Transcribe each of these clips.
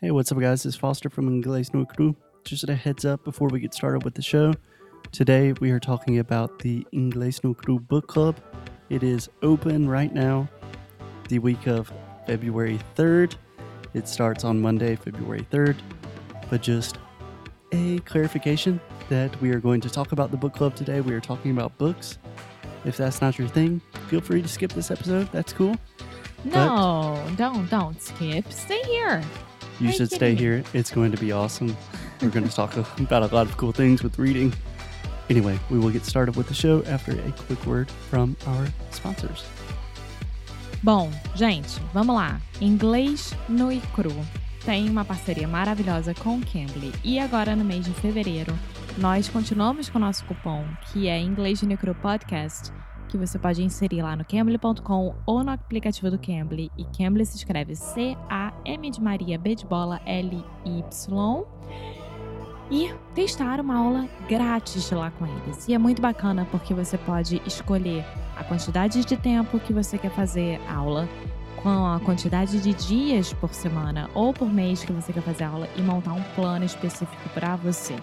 Hey, what's up, guys? It's Foster from Inglés No Cru. Just a heads up before we get started with the show. Today, we are talking about the Inglés No Cru book club. It is open right now, the week of February 3rd. It starts on Monday, February 3rd. But just a clarification that we are going to talk about the book club today. We are talking about books. If that's not your thing, feel free to skip this episode. That's cool. No, don't don't skip. Stay here. You Are you should stay kidding me? here. It's going to be awesome. We're going to talk about a lot of cool things with reading. Anyway, we will get started with the show after a quick word from our sponsors. Bom, gente, vamos lá. Inglês no e cru. Tem uma parceria maravilhosa com o Cambly. E agora, no mês de fevereiro, nós continuamos com o nosso cupom, que é Inglês no e Cru Podcast, que você pode inserir lá no cambly.com ou no aplicativo do Cambly. E Cambly se escreve C-A-M de Maria, B de bola, L-Y. E testar uma aula grátis lá com eles. E é muito bacana porque você pode escolher a quantidade de tempo que você quer fazer aula, com a quantidade de dias por semana ou por mês que você quer fazer aula e montar um plano específico para você.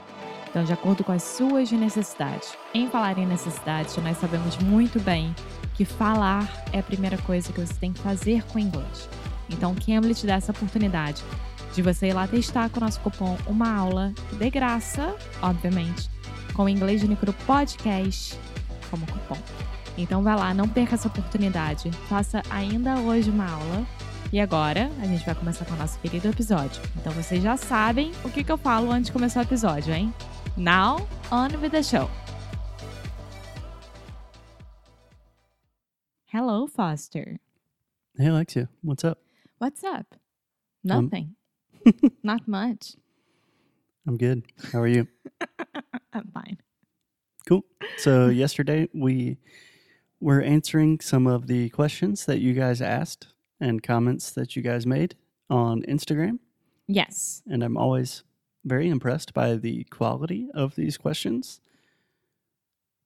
Então, de acordo com as suas necessidades. Em falar em necessidades, nós sabemos muito bem que falar é a primeira coisa que você tem que fazer com o inglês. Então, o Cambly te dá essa oportunidade de você ir lá testar com o nosso cupom uma aula de graça, obviamente, com o Inglês de Micro Podcast como cupom. Então vai lá, não perca essa oportunidade. Faça ainda hoje uma aula. E agora a gente vai começar com o nosso querido episódio. Então vocês já sabem o que, que eu falo antes de começar o episódio, hein? Now, on with the show. Hello, Foster. Hey, Alexia, what's up? What's up? Um, Nothing. Not much. I'm good. How are you? I'm fine. Cool. So, yesterday we were answering some of the questions that you guys asked and comments that you guys made on Instagram. Yes. And I'm always very impressed by the quality of these questions.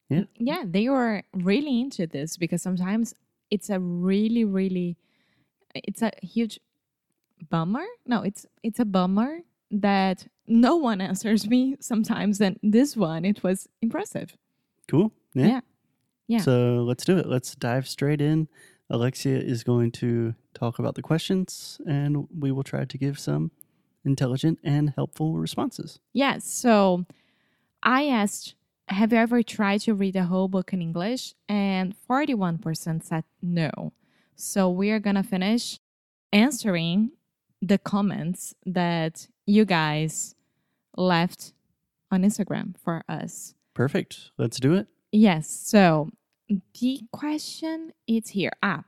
Yeah, Yeah, they were really into this because sometimes it's a really, really, it's a huge bummer. No, it's it's a bummer that no one answers me sometimes. And this one, it was impressive. Cool. Yeah. Yeah. Yeah. So let's do it. Let's dive straight in. Alexia is going to talk about the questions and we will try to give some intelligent and helpful responses. Yes. So I asked, have you ever tried to read a whole book in English? And 41% said no. So we are going to finish answering the comments that you guys left on Instagram for us. Perfect. Let's do it. Yes. So the question is here. Ah,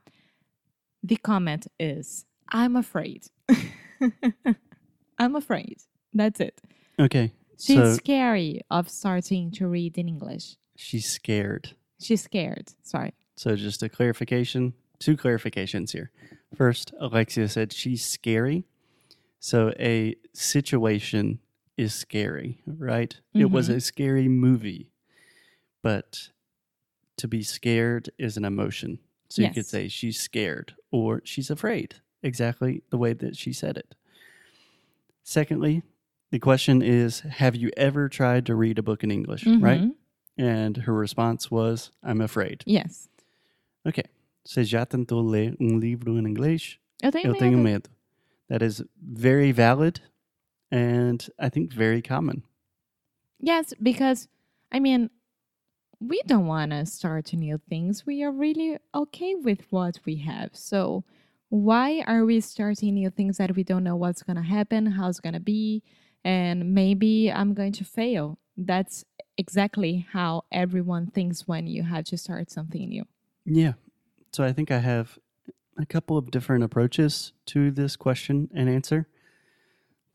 the comment is I'm afraid. I'm afraid. That's it. Okay. She's So scary of starting to read in English. she's scared. She's scared. Sorry. So just a clarification, two clarifications here. First, Alexia said she's scary. So a situation is scary, right? It was mm-hmm. a scary movie. But to be scared is an emotion. So you could Yes. say she's scared or she's afraid, exactly the way that she said it. Secondly, the question is Have you ever tried to read a book in English, right? Mhm. And her response was, I'm afraid. Yes. Ok. Você já tentou ler um livro em inglês? Eu tenho Eu medo. tenho medo. That is very valid and I think very common. Yes, because I mean, we don't want to start new things. We are really okay with what we have. So, why are we starting new things that we don't know what's going to happen, how it's going to be, and maybe I'm going to fail? That's exactly how everyone thinks when you have to start something new. Yeah. So I think I have a couple of different approaches to this question and answer.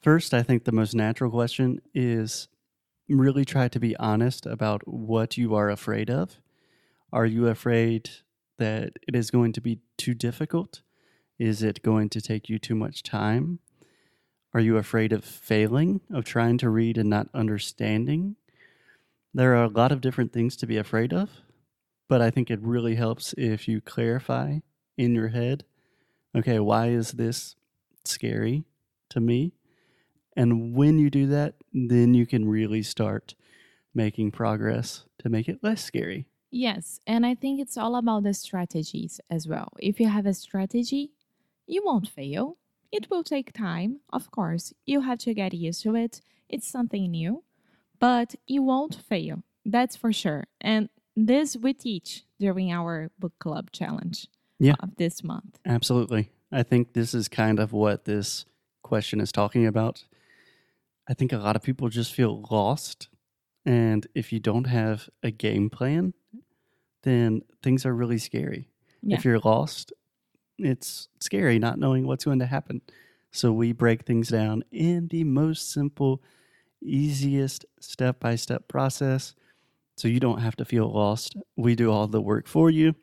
First, I think the most natural question is really try to be honest about what you are afraid of. Are you afraid that it is going to be too difficult? Is it going to take you too much time? Are you afraid of failing, of trying to read and not understanding? There are a lot of different things to be afraid of, but I think it really helps if you clarify in your head okay, why is this scary to me? And when you do that, then you can really start making progress to make it less scary. Yes, and I think it's all about the strategies as well. If you have a strategy, you won't fail. It will take time, of course. You have to get used to it. It's something new, but you won't fail. That's for sure. And this we teach during our book club challenge Yeah. of this month. Absolutely. I think this is kind of what this question is talking about. I think a lot of people just feel lost. And if you don't have a game plan, then things are really scary. Yeah. If you're lost, it's scary not knowing what's going to happen. So we break things down in the most simple, easiest step by step process. So you don't have to feel lost. We do all the work for you.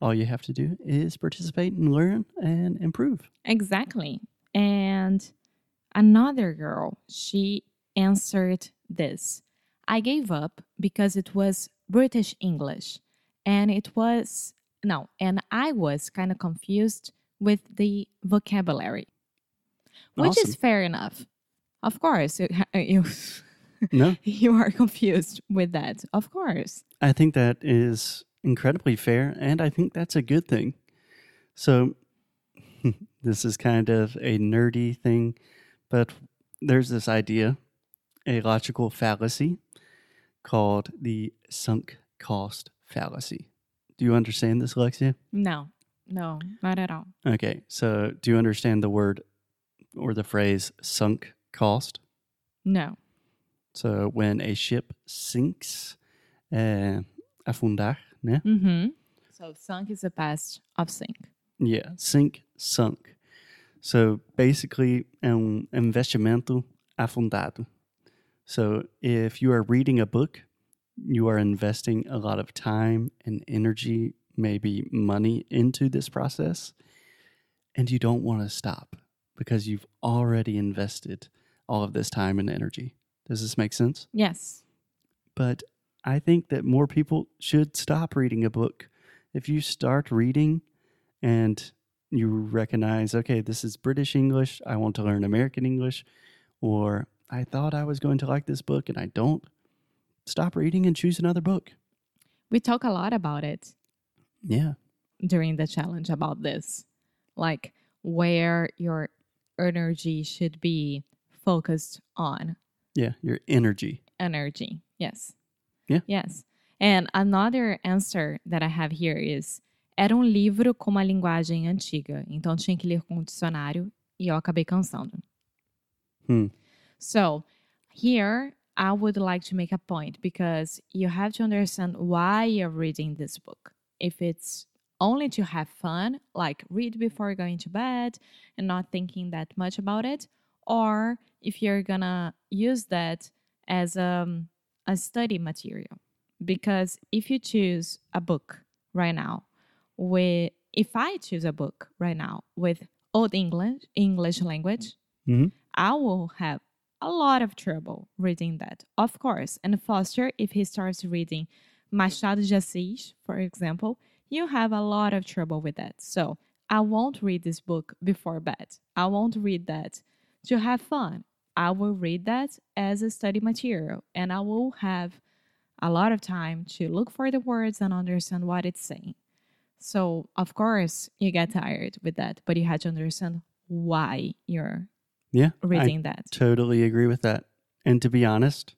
All you have to do is participate and learn and improve. Exactly. And another girl, she answered this I gave up because it was British English. And it was, no, and I was kind of confused with the vocabulary, which is fair enough. Of course, you, you, No, you are confused with that. Of course. I think that is incredibly fair, and I think that's a good thing. So, this is kind of a nerdy thing, but there's this idea, a logical fallacy called the sunk cost fallacy. Do you understand this, Alexia? No, no, not at all. Okay, so do you understand the word or the phrase sunk cost? No. So, when a ship sinks, uh, afundar, né? Mm-hmm. So sunk is the past of sink. Yeah, sink, sunk. So basically, um investimento afundado. So if you are reading a book, you are investing a lot of time and energy, maybe money into this process, and you don't want to stop because you've already invested all of this time and energy. Does this make sense? Yes. but I think that more people should stop reading a book. If you start reading and you recognize, okay, this is British English, I want to learn American English, or I thought I was going to like this book and I don't, stop reading and choose another book. We talk a lot about it Yeah. during the challenge about this, like where your energy should be focused on. Yeah. Your energy. Energy. Yes. Yeah. Yes. And another answer that I have here is era um livro com uma linguagem antiga, então tinha que ler com um dicionário e eu acabei cansando. Hmm. So, here I would like to make a point because you have to understand why you're reading this book. If it's only to have fun, like read before going to bed and not thinking that much about it, or if you're gonna use that as um, a study material. Because if you choose a book right now with if I choose a book right now with old English English language, Mhm. I will have a lot of trouble reading that, of course. And Foster, if he starts reading Machado de Assis, for example, you have a lot of trouble with that. So I won't read this book before bed. I won't read that to have fun. I will read that as a study material, and I will have a lot of time to look for the words and understand what it's saying. So, of course, you get tired with that, but you have to understand why you're Yeah. I reading that. Totally agree with that. And to be honest,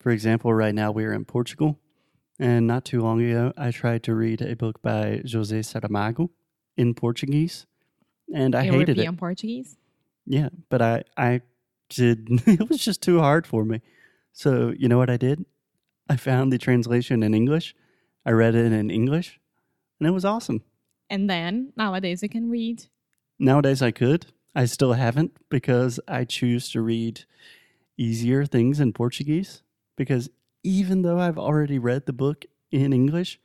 for example, right now we are in Portugal, and not too long ago, I tried to read a book by José Saramago in Portuguese, and I hated European it. Portuguese. Yeah, but I I did. it was just too hard for me. So you know what I did? I found the translation in English. I read it in English, and it was awesome. And then nowadays you can read. Nowadays, I could. I still haven't because I choose to read easier things in Portuguese. Because even though I've already read the book in English,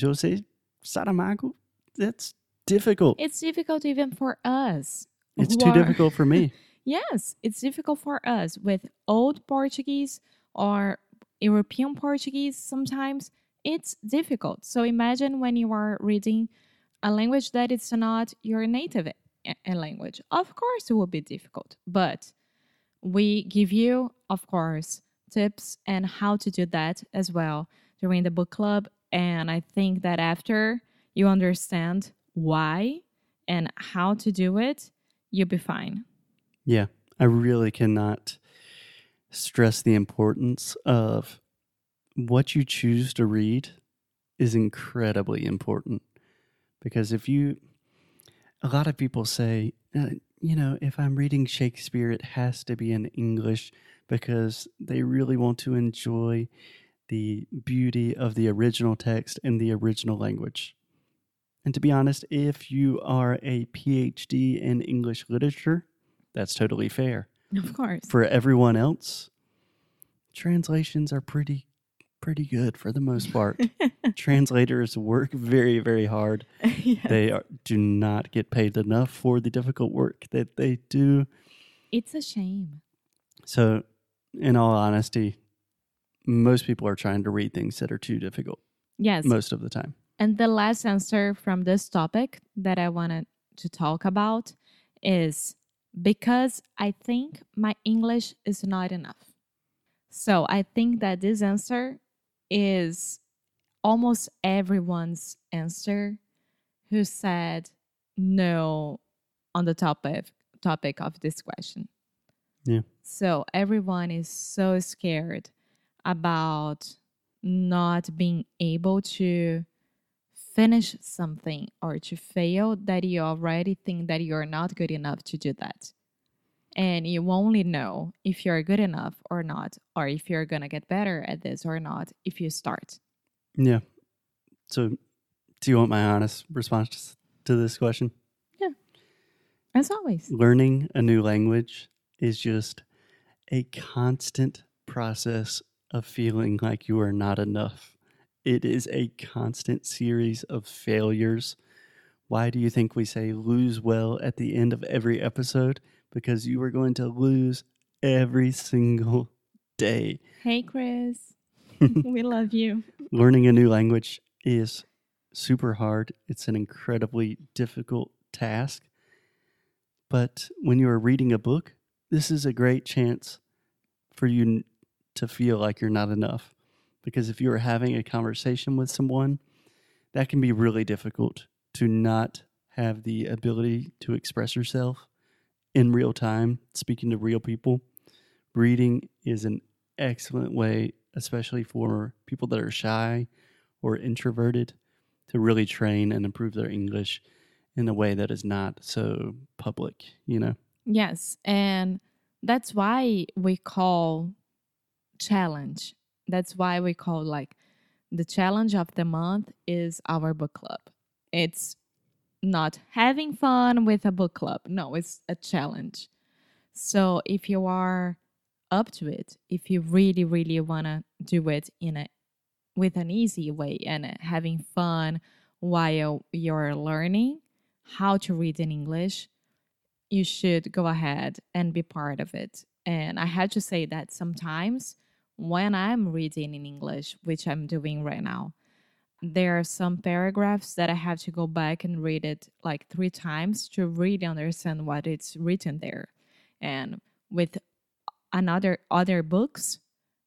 Jose Saramago, that's difficult. It's difficult even for us. It's too are- difficult for me. Yes, it's difficult for us with old Portuguese or European Portuguese sometimes. It's difficult. So imagine when you are reading a language that is not your native a- language. Of course, it will be difficult, but we give you, of course, tips and how to do that as well during the book club. And I think that after you understand why and how to do it, you'll be fine. Yeah, I really cannot stress the importance of what you choose to read is incredibly important because if you a lot of people say uh, you know if i'm reading shakespeare it has to be in english because they really want to enjoy the beauty of the original text in the original language and to be honest if you are a phd in english literature that's totally fair Of course. for everyone else translations are pretty pretty good for the most part translators work very very hard Yes. they are, do not get paid enough for the difficult work that they do It's a shame. so in all honesty most people are trying to read things that are too difficult Yes. most of the time And the last answer from this topic that I wanted to talk about is because I think my English is not enough. So I think that this answer is almost everyone's answer who said no on the topic topic of this question. Yeah. So everyone is so scared about not being able to finish something or to fail that you already think that you're not good enough to do that. And you only know if you're good enough or not, or if you're going to get better at this or not if you start. yeah so do you want my honest response to this question Yeah. As always. learning a new language is just a constant process of feeling like you are not enough. It is a constant series of failures. Why do you think we say lose well at the end of every episode? Because you are going to lose every single day. Hey, Chris. we love you. Learning a new language is super hard. It's an incredibly difficult task. But when you are reading a book, this is a great chance for you to feel like you're not enough. Because if you are having a conversation with someone, that can be really difficult to not have the ability to express yourself in real time, speaking to real people. Reading is an excellent way, especially for people that are shy or introverted, to really train and improve their English in a way that is not so public, you know? Yes. And that's why we call challenge. That's why we call like the challenge of the month is our book club. It's not having fun with a book club. No, it's a challenge. So if you are up to it, if you really, really want to do it in a with an easy way and having fun while you're learning how to read in English, you should go ahead and be part of it. And I had to say that sometimes when I'm reading in English, which I'm doing right now, there are some paragraphs that I have to go back and read it like three times to really understand what it's written there. And with another other books,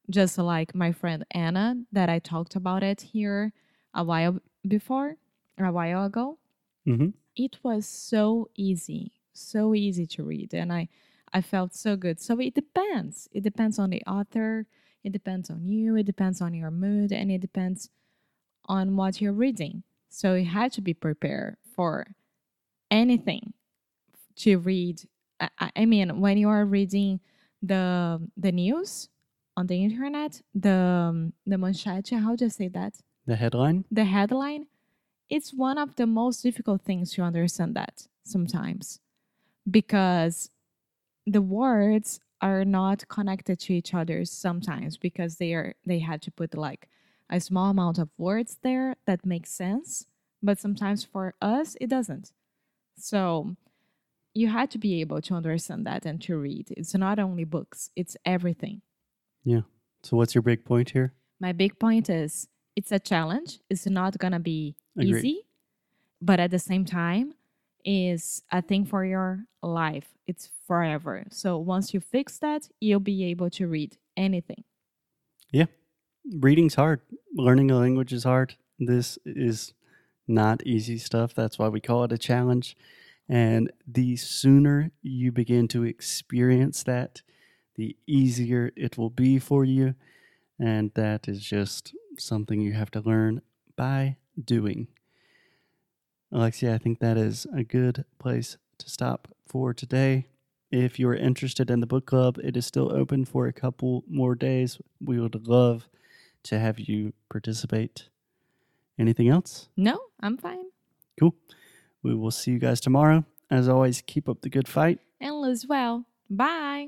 just like my friend Anna that I talked about it here a while before, a while ago, Mm-hmm. it was so easy so easy to read and i i felt so good so it depends it depends on the author it depends on you it depends on your mood and it depends on what you're reading. So you had to be prepared for anything to read. I, I- I mean when you are reading the the news on the internet the um, the manchete how do you say that? The headline? the headline, it's one of the most difficult things to understand that sometimes because the words are not connected to each other sometimes because they are they had to put like a small amount of words there that makes sense but sometimes for us it doesn't so you had to be able to understand that and to read it's not only books it's everything Yeah. So, what's your big point here? my big point is it's a challenge. It's not gonna be Agreed. easy, but at the same time, is a thing for your life. It's forever. So once you fix that, you'll be able to read anything. Yeah. Reading's hard. Learning a language is hard. This is not easy stuff. That's why we call it a challenge. And the sooner you begin to experience that, the easier it will be for you. And that is just something you have to learn by doing. Alexia, I think that is a good place to stop for today. If you're interested in the book club, it is still open for a couple more days. We would love to have you participate. Anything else? No, I'm fine. Cool. We will see you guys tomorrow. As always, keep up the good fight. And live well. Bye.